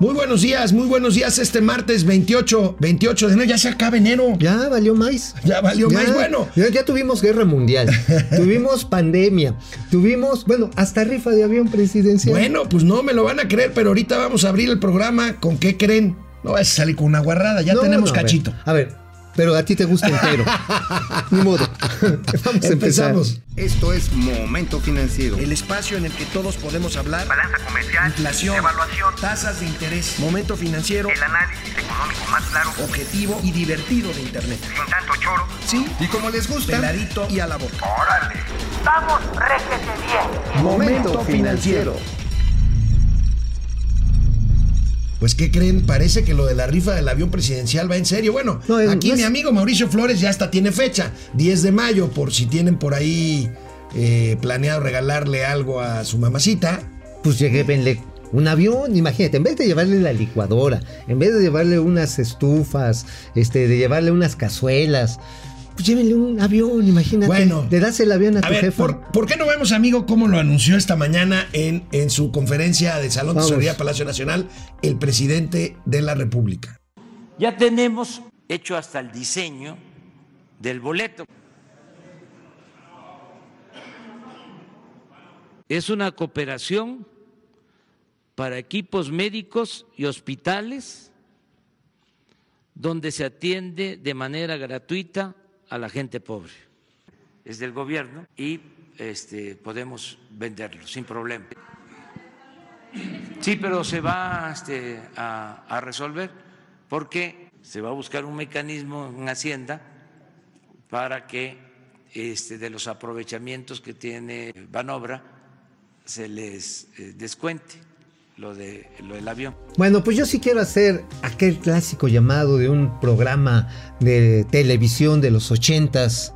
Muy buenos días, muy buenos días. Este martes 28, 28 de enero, ya se acaba enero. Ya valió más. Ya valió más. Bueno, Ya, ya tuvimos guerra mundial, tuvimos pandemia, tuvimos, bueno, hasta rifa de avión presidencial. bueno, pues no me lo van a creer, pero ahorita vamos a abrir el programa. ¿Con qué creen? No vas a salir con una guarrada, ya No, tenemos no, a ver, cachito. A ver, pero a ti te gusta entero. Ni modo. Vamos a empezar. Empezamos. Esto es Momento Financiero. El espacio en el que todos podemos hablar. balanza comercial, Inflación, evaluación, tasas de interés, momento financiero, el análisis económico más claro, objetivo y divertido de Internet. sin tanto choro. Sí, Y como les gusta, peladito y a la boca. ¡Órale! ¡Vamos, réjete bien! Momento Financiero. Pues, ¿qué creen? Parece que lo de la rifa del avión presidencial va en serio. Bueno, No, es- aquí no es- mi amigo Mauricio Flores ya hasta tiene fecha, 10 de mayo, por si tienen por ahí eh, planeado regalarle algo a su mamacita. Pues llévenle un avión, imagínate, en vez de llevarle la licuadora, en vez de llevarle unas estufas, este, de llevarle unas cazuelas, pues llévenle un avión, imagínate. Bueno. le das el avión a, A tu ver, jefa. ¿por, por qué no vemos, amigo, cómo lo anunció esta mañana en, en su conferencia de Salón de Vamos. Tesorería Palacio Nacional el presidente de la República? Ya tenemos hecho hasta el diseño del boleto. Es una cooperación para equipos médicos y hospitales donde se atiende de manera gratuita a la gente pobre. Es del gobierno y este, podemos venderlo sin problema. Sí, pero se va este, a, a resolver porque se va a buscar un mecanismo en Hacienda para que este, de los aprovechamientos que tiene Banobra se les eh, descuente lo, de, lo del avión. Bueno, pues yo sí quiero hacer aquel clásico llamado de un programa de televisión de los ochentas,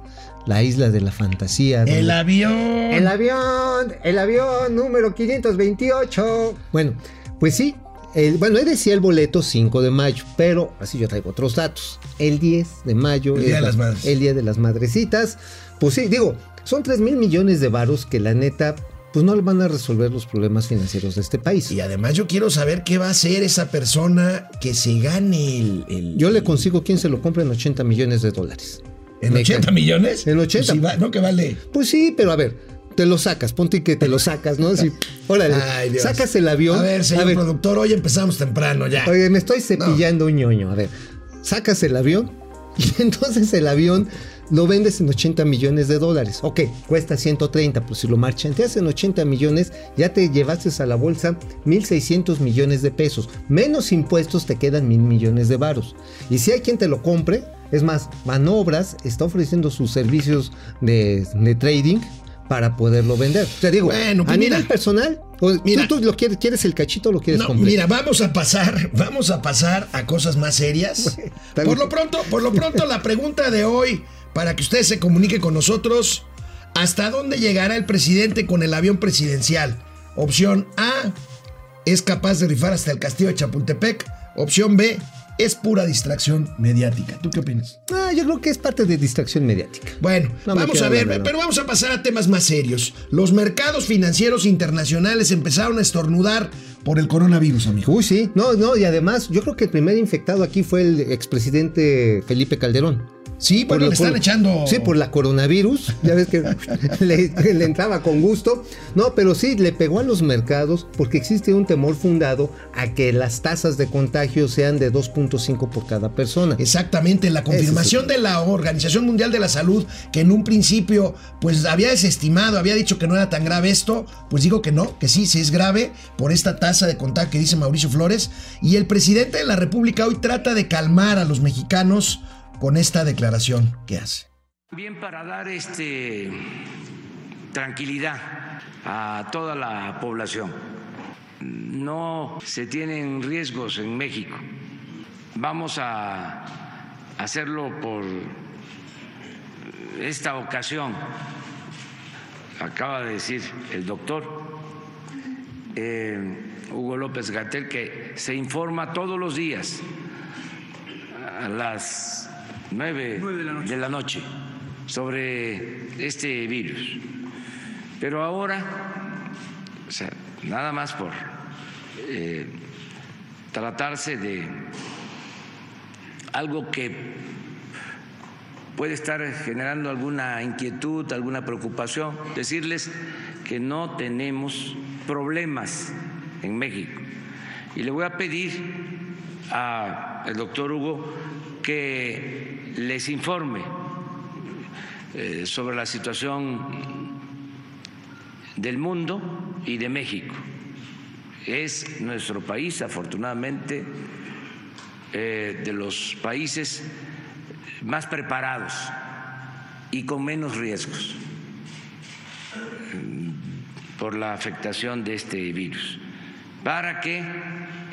La Isla de la Fantasía. El avión. El avión, el avión número 528. Bueno, pues sí. el- bueno, él decía el boleto 5 de mayo, pero así yo traigo otros datos. El 10 de mayo. El Día de las la- Madres. El Día de las Madrecitas. Pues sí, digo, son 3 mil millones de varos que la neta, pues no van a resolver los problemas financieros de este país. Y además yo quiero saber qué va a hacer esa persona que se gane el... el- Yo le consigo quien se lo compre en 80 millones de dólares. ¿En Me 80 cae. millones? En 80. Pues va- no, que vale. Pues sí, pero a ver, te lo sacas, ponte que te lo sacas, ¿no? Así, órale, Ay, Dios. sacas el avión. A ver, señor productor, hoy empezamos temprano ya. Oye, me estoy cepillando un ñoño. A ver, sacas el avión y entonces el avión lo vendes en 80 millones de dólares. Ok, cuesta 130, pues si lo marchanteas en 80 millones, ya te llevaste a la bolsa 1.600 millones de pesos. Menos impuestos te quedan mil millones de varos. Y si hay quien te lo compre, es más, Manobras está ofreciendo sus servicios de, de trading para poderlo vender. Te digo, Bueno, pues a mira. nivel personal, Mira. ¿tú, tú lo quieres, quieres el cachito o lo quieres No, completo? mira, vamos a pasar, vamos a pasar a cosas más serias. Por lo pronto, por lo pronto, la pregunta de hoy, para que usted se comunique con nosotros, ¿hasta dónde llegará el presidente con el avión presidencial? Opción A, es capaz de rifar hasta el castillo de Chapultepec. Opción B, es pura distracción mediática. ¿Tú qué opinas? Ah, yo creo que es parte de distracción mediática. Bueno, No vamos a ver, pero vamos a pasar a temas más serios. Los mercados financieros internacionales empezaron a estornudar por el coronavirus, amigo. Uy, sí. No, no, y además, yo creo que el primer infectado aquí fue el expresidente Felipe Calderón. Sí, bueno, lo- le están echando. Sí, por la coronavirus. Ya ves que le, le entraba con gusto. No, pero sí, le pegó a los mercados porque existe un temor fundado a que las tasas de contagio sean de 2.5 por cada persona. Exactamente, la confirmación de la Organización Mundial de la Salud, que en un principio pues había desestimado, había dicho que no era tan grave esto, pues digo que no, que sí, sí es grave por esta tasa de contagio que dice Mauricio Flores. Y el presidente de la República hoy trata de calmar a los mexicanos con esta declaración que hace. Bien para dar este tranquilidad a toda la población. No se tienen riesgos en México. Vamos a hacerlo por esta ocasión. Acaba de decir el doctor eh, Hugo López Gatel que se informa todos los días a las 9 de la noche sobre este virus. Pero ahora, o sea, nada más por eh, tratarse de algo que puede estar generando alguna inquietud, alguna preocupación, decirles que no tenemos problemas en México. Y le voy a pedir al doctor Hugo que les informe eh, sobre la situación del mundo y de México. Es nuestro país, afortunadamente, eh, de los países más preparados y con menos riesgos mm, por la afectación de este virus, para que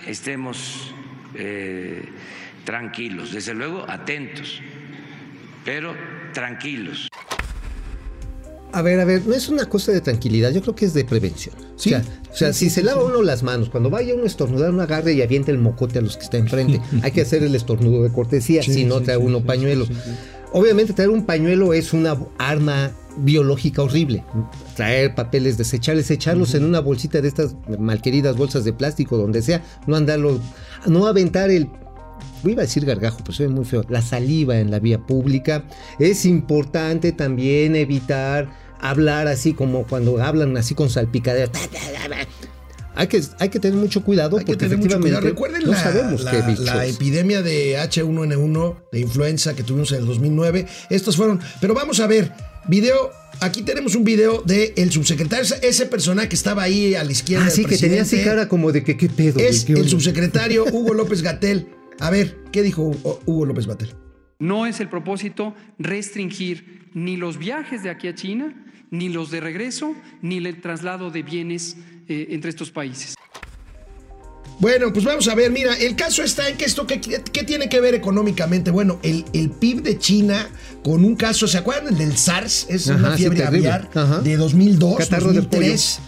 estemos eh, tranquilos, desde luego atentos, pero tranquilos. A ver, a ver, no es una cosa de tranquilidad, yo creo que es de prevención. Sí, o sea, o sea, sí, si sí, se sí, lava sí. uno las manos, cuando vaya uno a estornudar, uno agarre y avienta el mocote a los que está enfrente. Hay que hacer el estornudo de cortesía, Sí, si no sí, trae sí, uno sí, pañuelo. sí, sí. Obviamente traer un pañuelo es una arma biológica horrible. Traer papeles desechables, echarlos en una bolsita de estas malqueridas bolsas de plástico, donde sea, no andarlo, no aventar el iba a decir gargajo, pero ve muy feo, la saliva en la vía pública. Es importante también evitar hablar así como cuando hablan así con salpicadera. Hay que, hay que tener mucho cuidado Hay que porque efectivamente cuidado. Recuerden no la, sabemos la- qué epidemia de H1N1 de influenza que tuvimos en el 2009. Estos fueron. Pero vamos a ver, video. Aquí tenemos un video del el subsecretario, ese- personaje que estaba ahí a la izquierda. Ah, sí, del que tenía así cara como de que qué pedo. güey, Es qué el subsecretario Hugo López Gatel. A ver, ¿qué dijo Hugo- Hugo López Gatel? No es el propósito restringir ni los viajes de aquí a China, ni los de regreso, ni el traslado de bienes eh, entre estos países. Bueno, pues vamos a ver, mira, el caso está en que esto, ¿qué, qué tiene que ver económicamente? Bueno, el, el PIB de China con un caso, ¿se acuerdan del SARS? Es Ajá, una sí, fiebre terrible. aviar Ajá. de 2002, Catarro de 2003.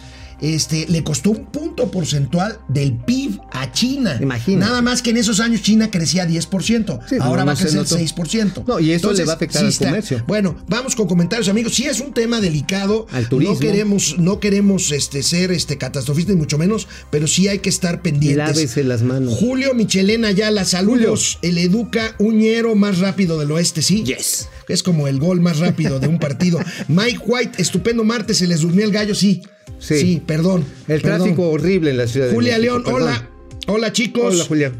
Este, le costó un punto porcentual del PIB a China. Imagina. Nada más que en esos años China crecía 10%. Sí, ahora no, va a crecer notó. 6%. No, y eso le va a afectar al está. comercio. Bueno, vamos con comentarios, amigos. Sí es un tema delicado. Al turismo. No queremos, no queremos este, ser este, catastrofistas, ni mucho menos, pero sí hay que estar pendientes. Lávese las manos. Julio Michelena Ayala, saludos. El Educa Uñero más rápido del oeste, ¿sí? Yes. Es como el gol más rápido de un partido. Mike White, estupendo martes, se les durmió el gallo, sí. Sí. perdón. El perdón. tráfico horrible en la ciudad de Julia México, León, perdón. hola. Hola chicos. Hola, Julia.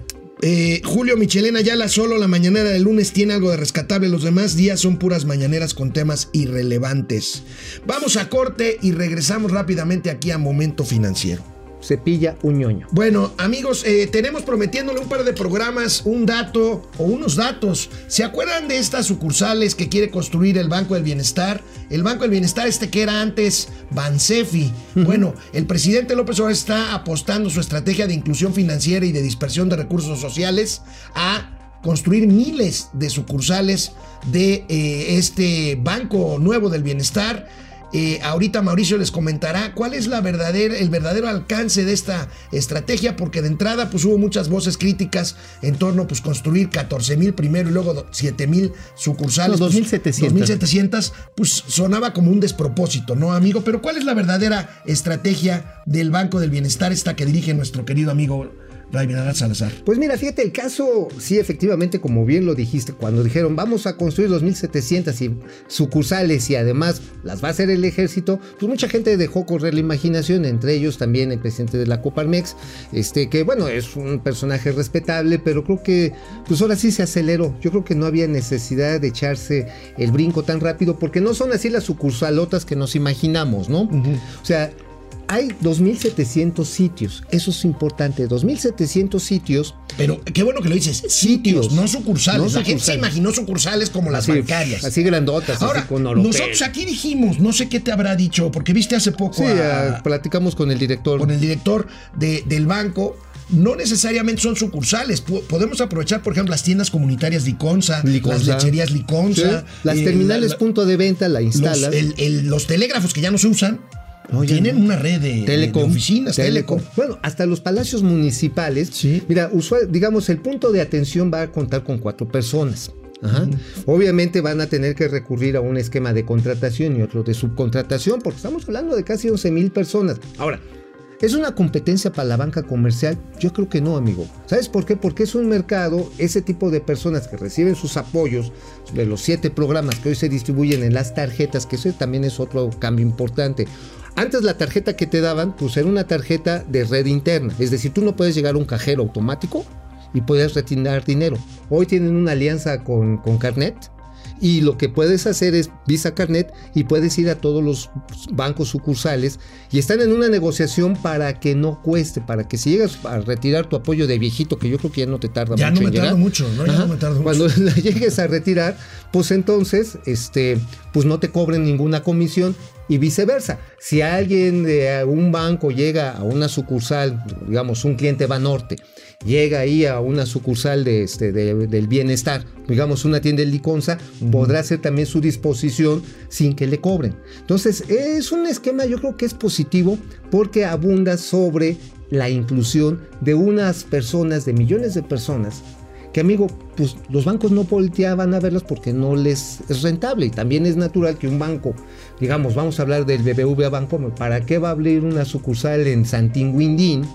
Eh, Julio Michelena Ayala, solo la mañanera del lunes tiene algo de rescatable. Los demás días son puras mañaneras con temas irrelevantes. Vamos a corte y regresamos rápidamente aquí a Momento Financiero. Cepilla un ñoño. Bueno, amigos, eh, tenemos prometiéndole un par de programas, un dato o unos datos. ¿Se acuerdan de estas sucursales que quiere construir el Banco del Bienestar? El Banco del Bienestar, este que era antes Bansefi. Bueno, el presidente López Obrador está apostando su estrategia de inclusión financiera y de dispersión de recursos sociales a construir miles de sucursales de eh, este Banco Nuevo del Bienestar. Eh, ahorita Mauricio les comentará cuál es la verdadera, el verdadero alcance de esta estrategia, porque de entrada pues hubo muchas voces críticas en torno pues construir 14 mil primero y luego 7 mil sucursales. No, pues, 2,700. 2,700, pues sonaba como un despropósito, ¿no, amigo? Pero ¿cuál es la verdadera estrategia del Banco del Bienestar, esta que dirige nuestro querido amigo Salazar? Pues mira, fíjate, el caso, sí, efectivamente, como bien lo dijiste, cuando dijeron vamos a construir 2.700 y sucursales y además las va a hacer el ejército, pues mucha gente dejó correr la imaginación, entre ellos también el presidente de la Coparmex, este, que bueno, es un personaje respetable, pero creo que, pues ahora sí se aceleró. Yo creo que no había necesidad de echarse el brinco tan rápido, porque no son así las sucursalotas que nos imaginamos, ¿no? O sea, hay 2.700 sitios, eso es importante, 2.700 sitios. Pero qué bueno que lo dices, sitios, Sitios. no sucursales. No la gente se imaginó sucursales como las así, bancarias. Así grandotas, Ahora, así con nosotros aquí dijimos, no sé qué te habrá dicho, porque viste hace poco Sí, a- platicamos con el director. con el director de- del banco. No necesariamente son sucursales. Po- Podemos aprovechar, por ejemplo, las tiendas comunitarias Liconza, las lecherías Liconza. Sí, Las eh, terminales la- la- punto de venta la los, instalas. el- el- los telégrafos que ya no se usan. No, tienen no. una red de, Telecom, de oficinas, Telecom. Bueno, hasta los palacios municipales. Sí. Mira, usual, digamos, el punto de atención va a contar con cuatro personas. Ajá. Obviamente van a tener que recurrir a un esquema de contratación y otro de subcontratación, porque estamos hablando de casi 11 mil personas. Ahora, ¿Es una competencia para la banca comercial? Yo creo que no, amigo. ¿Sabes por qué? Porque es un mercado, ese tipo de personas que reciben sus apoyos de los siete programas que hoy se distribuyen en las tarjetas, que eso también es otro cambio importante. Antes la tarjeta que te daban, pues era una tarjeta de red interna. Es decir, tú no puedes llegar a un cajero automático y puedes retirar dinero. Hoy tienen una alianza con, con Carnet y lo que puedes hacer es Visa Carnet y puedes ir a todos los bancos sucursales y están en una negociación para que no cueste, para que si llegas a retirar tu apoyo de viejito, que yo creo que ya no te tarda Ya mucho no en me tardo llegar. mucho, ¿no? Ya Ajá. no me tardo mucho. Cuando la llegues a retirar, pues entonces, este, pues no te cobren ninguna comisión y viceversa. Si alguien de un banco llega a una sucursal, digamos, un cliente Banorte, llega ahí a una sucursal de este, de- del bienestar, digamos, una tienda de liconza, podrá hacer también su disposición sin que le cobren. Entonces, es un esquema, yo creo que es positivo porque abunda sobre la inclusión de unas personas, de millones de personas, que amigo, pues los bancos no volteaban a verlas porque no les es rentable. Y también es natural que un banco, digamos, vamos a hablar del BBVA Banco, ¿para qué va a abrir una sucursal en Santinguindín,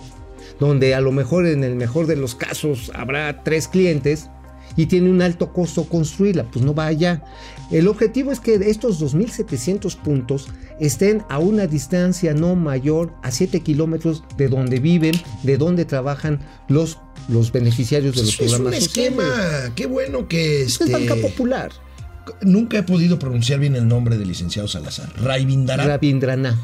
donde a lo mejor en el mejor de los casos habrá tres clientes y tiene un alto costo construirla? Pues no va allá. El objetivo es que estos 2.700 puntos estén a una distancia no mayor a 7 kilómetros de donde viven, de donde trabajan los, los beneficiarios de los Es, es un programas esquema, sociales. qué bueno que Es este, banca popular. nunca he podido pronunciar bien el nombre del licenciado Salazar. Rabindrana. Rabindrana.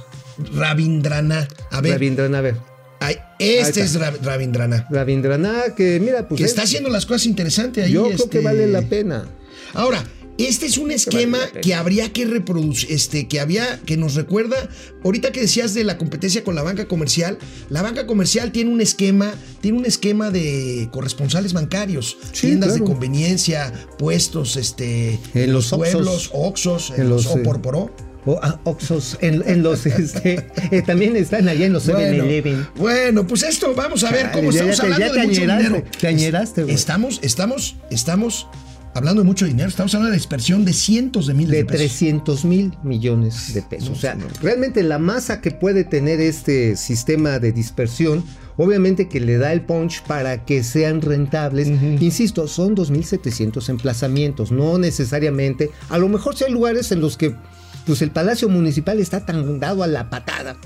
Rabindrana. A ver, Rabindrana, a ver. Ay, este es está. Ra- Rabindrana. Rabindrana, que mira, pues que es- está haciendo las cosas interesantes ahí. yo creo que este. vale la pena. Ahora, este es un esquema vale que habría que reproducir, este, que había, que nos recuerda, ahorita que decías de la competencia con la banca comercial, la banca comercial tiene un esquema, tiene un esquema de corresponsales bancarios, Sí, tiendas de conveniencia, puestos, este, En los pueblos. Oxos, en En los los, eh, Oporporó. O ah, Oxxos, en, en los, este, eh, también están allá en los 7-Eleven. Bueno, bueno, pues esto, vamos a ver Chale, cómo ya- estamos ya hablando ya de mucho añeraste, dinero. te añeraste, güey. Estamos, estamos, estamos hablando de mucho dinero. Estamos hablando de dispersión de cientos de miles de, de pesos. 300 mil millones de pesos. No, o sea, no. realmente la masa que puede tener este sistema de dispersión, obviamente que le da el punch para que sean rentables. Insisto, son 2.700 emplazamientos, no necesariamente. A lo mejor si hay lugares en los que pues el Palacio Municipal está tan dado a la patada,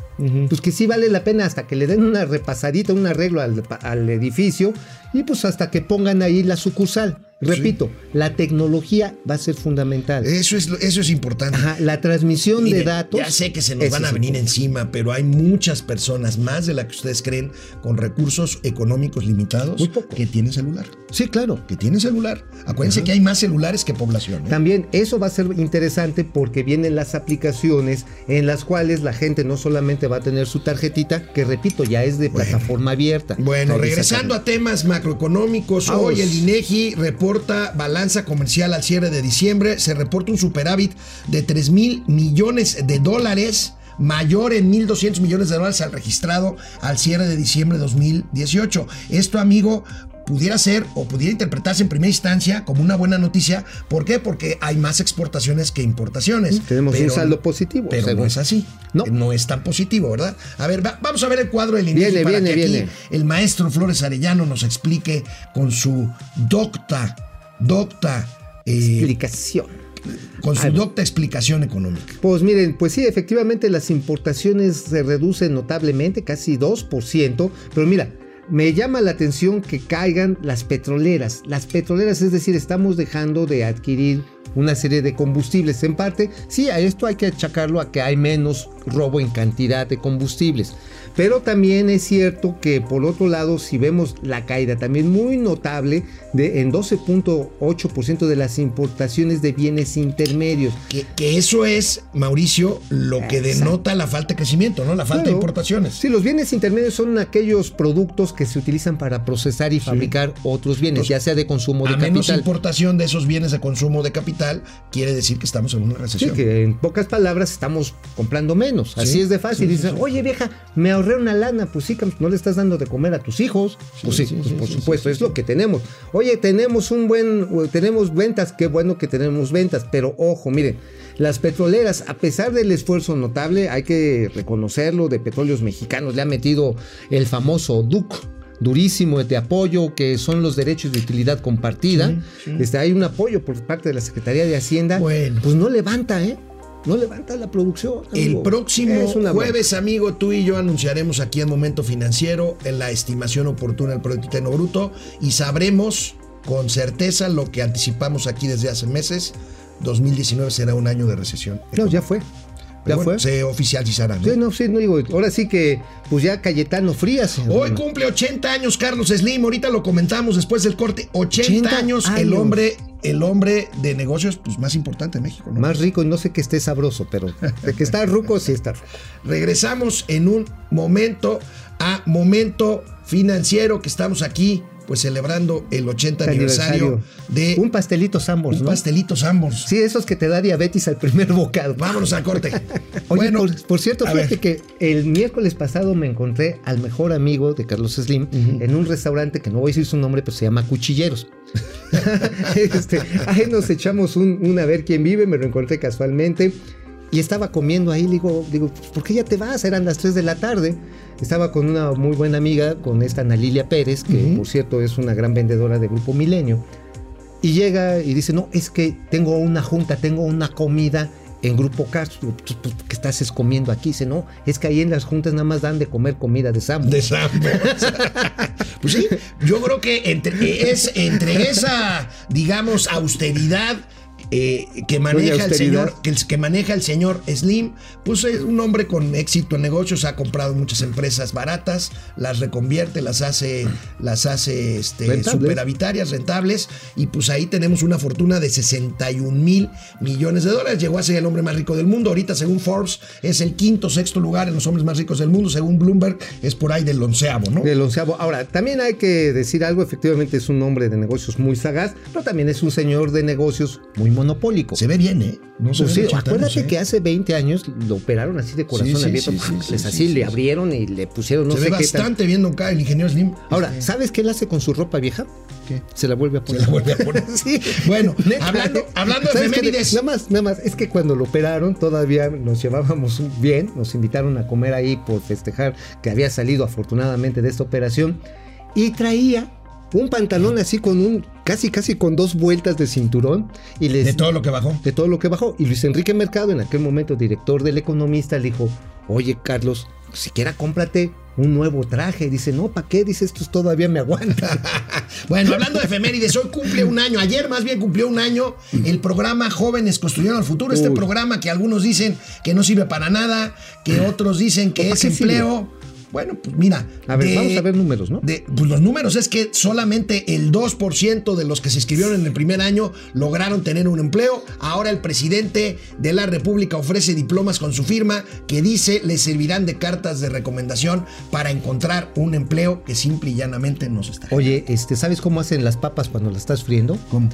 pues que sí vale la pena hasta que le den una repasadita, un arreglo al, al edificio y pues hasta que pongan ahí la sucursal. Repito, la tecnología va a ser fundamental. Eso es, eso es importante. Ajá, la transmisión de datos. Ya sé que se nos van a venir encima, pero hay muchas personas, más de las que ustedes creen, con recursos económicos limitados, que tienen celular. Sí, claro. Que tienen celular. Acuérdense que hay más celulares que población. ¿eh? También eso va a ser interesante porque vienen las aplicaciones en las cuales la gente no solamente va a tener su tarjetita, que repito, ya es de Bueno. plataforma abierta. Bueno, regresando a temas macroeconómicos, Vamos. hoy el INEGI reporta balanza comercial al cierre de diciembre, se reporta un superávit de 3 mil millones de dólares, mayor en 1.200 millones de dólares al registrado al cierre de diciembre de 2018. Esto, amigo, pudiera ser o pudiera interpretarse en primera instancia como una buena noticia. ¿Por qué? Porque hay más exportaciones que importaciones. Tenemos un Pero- saldo positivo, Pero no es así. No. No es tan positivo, ¿verdad? A ver, va- vamos a ver el cuadro del INEGI Viene, para viene, que aquí viene. el maestro Flores Arellano nos explique con su docta, docta, eh, Explicación. con su docta explicación económica. Pues miren, pues sí, efectivamente las importaciones se reducen notablemente, casi 2%, pero mira, me llama la atención que caigan las petroleras. Las petroleras, es decir, estamos dejando de adquirir una serie de combustibles. En parte, sí, a esto hay que achacarlo a que hay menos robo en cantidad de combustibles. Pero también es cierto que por otro lado, si vemos la caída también muy notable de en 12.8% de las importaciones de bienes intermedios. Que, que eso es, Mauricio, lo que Exacto. denota la falta de crecimiento, ¿no? La falta de Claro. importaciones. Sí, los bienes intermedios son aquellos productos que se utilizan para procesar y fabricar otros bienes, Entonces, ya sea de consumo de A menos capital. importación de esos bienes de consumo de capital, quiere decir que estamos en una Sí, recesión. que en pocas palabras estamos comprando menos. Así Sí, es de fácil. sí, sí, sí. oye vieja, me ahorré una lana. Pues sí, no le estás dando de comer a tus hijos. pues sí, sí, pues sí, por sí, supuesto, sí, es sí. lo que tenemos. Oye, tenemos un buen, tenemos ventas, qué bueno que tenemos ventas, pero ojo, miren, Las petroleras, a pesar del esfuerzo notable, hay que reconocerlo, de petróleos mexicanos le ha metido el famoso DUC, durísimo de apoyo, que son los derechos de utilidad compartida. Este, hay un apoyo por parte de la Secretaría de Hacienda. Bueno. Pues no levanta, ¿eh? No levanta la producción. El próximo jueves, amigo, tú y yo anunciaremos aquí en Momento Financiero en la estimación oportuna del Producto Interno Bruto y sabremos con certeza lo que anticipamos aquí desde hace meses. 2019 será un año de recesión. No, ya fue. Pero Ya bueno, fue. Se oficializará. ¿no? Sí, no, sí, no digo. Ahora sí que, pues ya Cayetano Frías. Hoy cumple 80 años Carlos Slim, ahorita lo comentamos después del corte. 80, 80 años, el hombre, el hombre de negocios pues, más importante de México. ¿no? Más rico y no sé que esté sabroso, pero de que está ruco, sí está. Regresamos en un momento a momento financiero que estamos aquí pues celebrando el 80 aniversario, de Un pastelito Sambors, un ¿no? pastelito Sambors. Sí, esos que te da diabetes al primer bocado. Vámonos al corte. Oye, por, por cierto, fíjate ver. que el miércoles pasado me encontré al mejor amigo de Carlos Slim en un restaurante que no voy a decir su nombre, pero se llama Cuchilleros. este, ahí nos echamos un, un a ver quién vive, me lo encontré casualmente. Y estaba comiendo ahí, digo, digo, ¿por qué ya te vas? Eran las 3 de la tarde. Estaba con una muy buena amiga, con esta Ana Lilia Pérez, que por cierto es una gran vendedora de Grupo Milenio. Y llega y dice, no, es que tengo una junta, tengo una comida en Grupo Cars. Digo, "¿Tú- tú ¿Qué estás es comiendo aquí? Dice, no, es que ahí en las juntas nada más dan de comer comida de Sambo. De Sambors. pues sí, yo creo que entre, es entre esa, digamos, austeridad eh, que maneja el señor, que, maneja el señor Slim, pues es un hombre con éxito en negocios, ha comprado muchas empresas baratas, las reconvierte, las hace, las hace este, Rentables. superavitarias, rentables, y pues ahí tenemos una fortuna de 61 mil millones de dólares. Llegó a ser el hombre más rico del mundo. Ahorita, según Forbes, es el quinto, sexto lugar en los hombres más ricos del mundo. Según Bloomberg, es por ahí del onceavo, ¿no? Del onceavo. Ahora, también hay que decir algo, efectivamente es un hombre de negocios muy sagaz, pero también es un señor de negocios muy monopólico. Se ve bien, ¿eh? No se Pues ve sí, de 80 acuérdate ¿eh? que hace 20 años lo operaron así de corazón Sí, abierto, pues sí, así sí, le abrieron y le pusieron no se sé ve qué tal. bastante viendo acá el ingeniero Slim. Ahora, ¿sabes qué él hace con su ropa vieja? ¿Qué? Se la vuelve a Se poner. la vuelve a poner. Sí. Bueno, hablando, hablando de efemérides. Nada más, nada más. Es que cuando lo operaron todavía nos llevábamos bien. Nos invitaron a comer ahí por festejar que había salido afortunadamente de esta operación. Y traía un pantalón así con un, casi casi con dos vueltas de cinturón. Y les, De todo lo que bajó. de todo lo que bajó. Y Luis Enrique Mercado, en aquel momento director del Economista, le dijo, oye Carlos, siquiera cómprate un nuevo traje. Dice, no, ¿para qué? Dice, estos todavía me aguantan. Bueno, hablando de efemérides, hoy cumple un año, ayer más bien cumplió un año el programa Jóvenes Construyendo el Futuro, este Uy. programa que algunos dicen que no sirve para nada, que otros dicen que ¿Para es sirve? Bueno, pues mira. A ver, de- vamos a ver números, ¿no? de- pues los números es que solamente el 2% de los que se inscribieron en el primer año lograron tener un empleo. Ahora el presidente de la República ofrece diplomas con su firma que dice le servirán de cartas de recomendación para encontrar un empleo que simple y llanamente no se está. Oye, este, ¿sabes cómo hacen las papas cuando las estás friendo? ¿Cómo?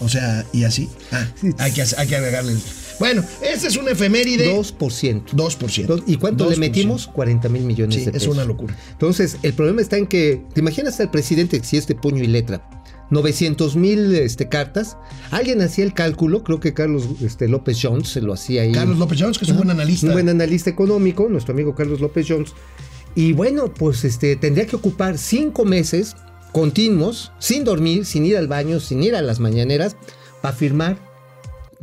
O sea, y así. Ah, hay que, hay que agregarle. el- Bueno, esta es una efeméride. 2%. 2%. Dos- ¿Y cuánto le 2%. metimos? 40 mil millones Sí, de es pesos. una locura. Entonces, el problema está en que, ¿te imaginas al presidente si es de puño y letra? 900 mil este, cartas. Alguien hacía el cálculo, creo que Carlos este, López Jones se lo hacía ahí. Carlos López Jones, que es un buen analista. Un buen analista económico, nuestro amigo Carlos López Jones. Y bueno, pues este, tendría que ocupar cinco meses continuos, sin dormir, sin ir al baño, sin ir a las mañaneras, para firmar,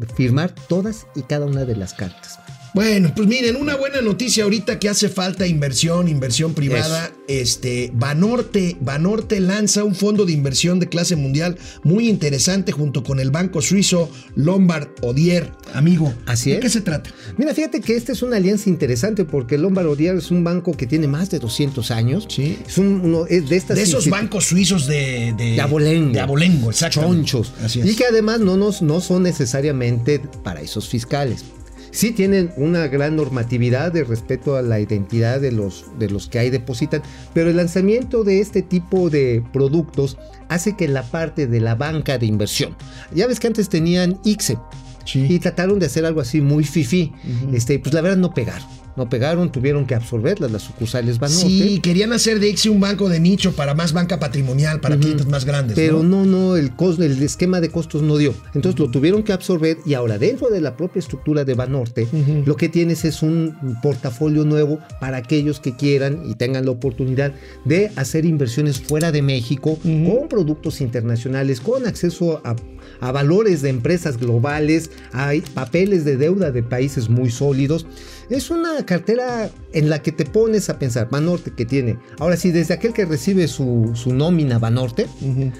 firmar todas y cada una de las cartas. Bueno, pues miren, una buena noticia ahorita que hace falta inversión, inversión privada. Este, Banorte, Banorte lanza un fondo de inversión de clase mundial muy interesante junto con el banco suizo Lombard Odier. Amigo, Así ¿de es. qué se trata? Mira, fíjate que esta es una alianza interesante porque Lombard Odier es un banco que tiene más de 200 años. Sí. Es un- uno es de estas De esos bancos suizos de, de, de abolengo. De abolengo, exacto. chonchos. Así es. Y que además no, nos, no son necesariamente paraísos fiscales. Sí tienen una gran normatividad de respeto a la identidad de los, de los que ahí depositan, pero el lanzamiento de este tipo de productos hace que la parte de la banca de inversión, ya ves que antes tenían ICSE, Sí. y trataron de hacer algo así muy fifi, este, pues la verdad no pegaron. No pegaron, tuvieron que absorberlas las sucursales Banorte. Sí, querían hacer de ICSI un banco de nicho para más banca patrimonial, para clientes más grandes. Pero ¿no? no, no, el, costo, el esquema de costos no dio. Entonces lo tuvieron que absorber y ahora dentro de la propia estructura de Banorte, lo que tienes es un portafolio nuevo para aquellos que quieran y tengan la oportunidad de hacer inversiones fuera de México con productos internacionales, con acceso a, a valores de empresas globales, hay papeles de deuda de países muy sólidos. Es una cartera en la que te pones a pensar, Banorte que tiene, ahora sí, desde aquel que recibe su, su nómina Banorte,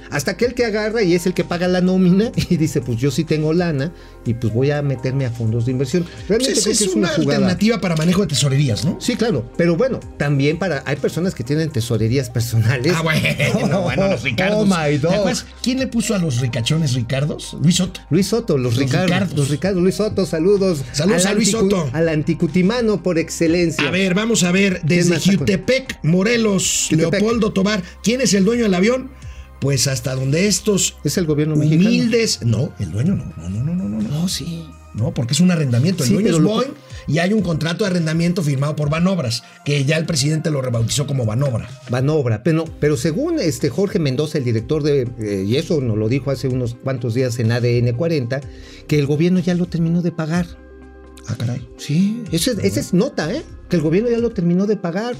hasta aquel que agarra y es el que paga la nómina y dice, pues yo sí tengo lana y pues voy a meterme a fondos de inversión. Pues Realmente es, creo es que es una, alternativa para manejo de tesorerías, ¿no? Sí, claro, pero bueno, también para hay personas que tienen tesorerías personales. Ah, bueno, bueno, los Ricardos. Oh my ¿Te God. acuerdas ¿Quién le puso a los ricachones Ricardos? Luis Soto. Luis Soto, los, Los Ricardos, Ricardos. los Ricardos, Luis Soto, saludos. Saludos Al a Luis Soto. Al anticutimano por excelencia. A ver, vamos a ver, desde? Jutepec, Morelos, Jutepec. Leopoldo Tobar, ¿quién es el dueño del avión? Pues hasta donde estos Es el gobierno mexicano. humildes. No, el dueño no, no, no, no, no, no. No, sí. No, porque es un arrendamiento. El Sí, dueño es lo- Boeing y hay un contrato de arrendamiento firmado por Banobras, que ya el presidente lo rebautizó como Banobra. Banobra, pero, pero según este Jorge Mendoza, el director de, eh, y eso nos lo dijo hace unos cuantos días en ADN 40, que el gobierno ya lo terminó de pagar. Ah, caray. Sí, esa es, esa es nota, ¿eh? Que el gobierno ya lo terminó de pagar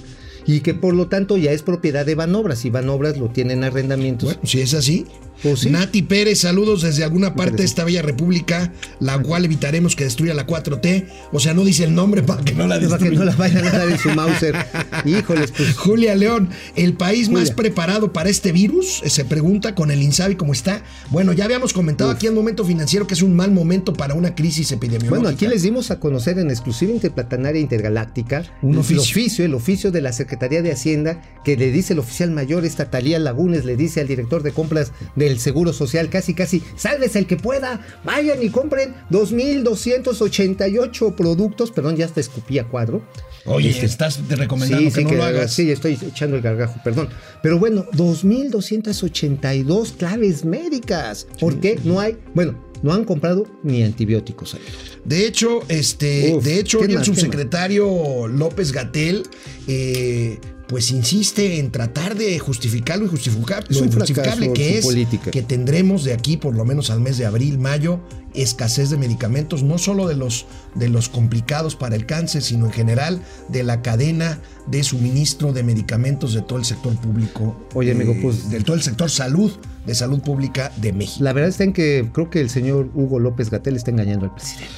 y que por lo tanto ya es propiedad de Banobras y Banobras lo tienen arrendamientos. Bueno, si es así. Pues sí. Nati Pérez, saludos desde alguna parte de esta bella república, la cual evitaremos que destruya la 4T. O sea, no dice el nombre para que no la para que destruya. no la vayan a dar en su Mauser. Híjoles, pues. Julia León, ¿el país más preparado para este virus? Eh, Se pregunta con el INSABI cómo está. Bueno, ya habíamos comentado aquí en Momento Financiero que es un mal momento para una crisis epidemiológica. Bueno, aquí les dimos a conocer en exclusiva interplatanaria intergaláctica Un el oficio. oficio, el oficio de la Secretaría de Hacienda que le dice el oficial mayor, esta Talía Lagunes, le dice al director de compras del Seguro Social, casi casi, sálvese el que pueda, vayan y compren 2.288 productos, perdón, ya hasta escupía cuadro. Oye, Este, estás te recomendando Sí, que sí, no lo hagas. sí, estoy echando el gargajo, perdón. Pero bueno, 2.282 claves médicas. ¿Por qué? No hay, bueno, no han comprado ni antibióticos ahí. De hecho, este, Uf, de hecho, el subsecretario López Gatel, eh, pues insiste en tratar de justificar lo injustificable, lo injustificable que es política. que tendremos de aquí por lo menos al mes de abril, mayo, escasez de medicamentos, no solo de los, de los complicados para el cáncer, sino en general de la cadena de suministro de medicamentos de todo el sector público. eh, Oye, amigo, pues- De todo el sector salud, de salud pública de México. La verdad está en que creo que el señor Hugo López Gatel está engañando al presidente.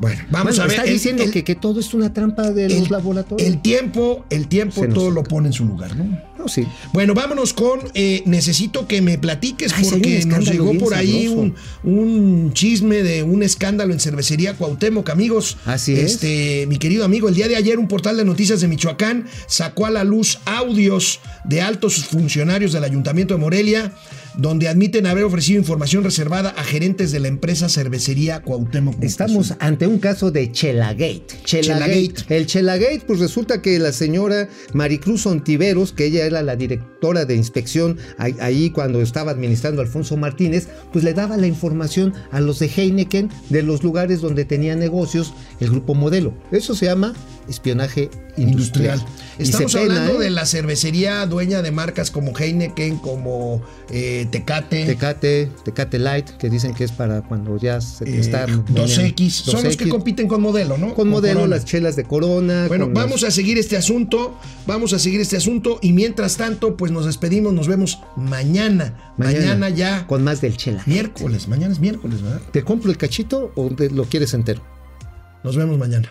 Bueno, vamos Bueno, a ver. Está diciendo el- que, que todo es una trampa de el, los laboratorios. el tiempo, el tiempo Se todo lo pone en su lugar, ¿no? Sí. Bueno, vámonos con. eh, necesito que me platiques Ay, porque nos llegó por ahí un, un chisme de un escándalo en cervecería Cuauhtémoc, amigos. Así es. este, Mi querido amigo, el día de ayer un portal de noticias de Michoacán sacó a la luz audios de altos funcionarios del Ayuntamiento de Morelia donde admiten haber ofrecido información reservada a gerentes de la empresa cervecería Cuauhtémoc. Estamos ante un caso de Chelagate. Chelagate. Chelagate. El Chelagate, pues resulta que la señora Maricruz Ontiveros, que ella era la directora de inspección ahí- ahí cuando estaba administrando Alfonso Martínez, pues le daba la información a los de Heineken de los lugares donde tenía negocios el grupo modelo. Eso se llama espionaje industrial. Estamos pena, hablando ¿eh? de la cervecería dueña de marcas como Heineken, como eh, Tecate, Tecate, Tecate Light, que dicen que es para cuando ya se te eh, está 2X, son los que 2X. compiten con modelo, ¿no? con modelo, Corona. las chelas de Corona. Bueno, vamos a seguir este asunto, vamos a seguir este asunto y mientras tanto, pues nos despedimos, nos vemos mañana, mañana, ya, Con más del Chela. miércoles, mañana es miércoles, ¿verdad? ¿Te compro el cachito o lo quieres entero? Nos vemos mañana.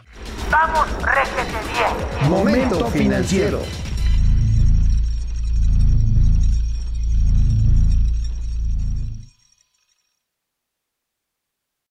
Vamos, réjete bien. Momento financiero.